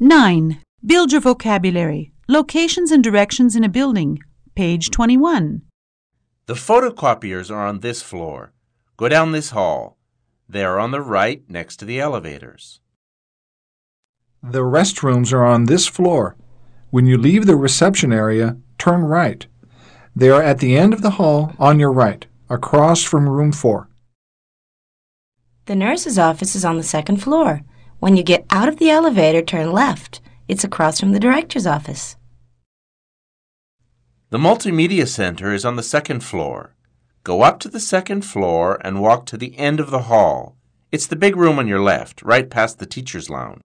9. Build your vocabulary. Locations and directions in a building. Page 21. The photocopiers are on this floor. Go down this hall. They are on the right next to the elevators. The restrooms are on this floor. When you leave the reception area, turn right. They are at the end of the hall on your right, across from room 4. The nurse's office is on the second floor. When you get out of the elevator, turn left. It's across from the director's office. The Multimedia Center is on the second floor. Go up to the second floor and walk to the end of the hall. It's the big room on your left, right past the teacher's lounge.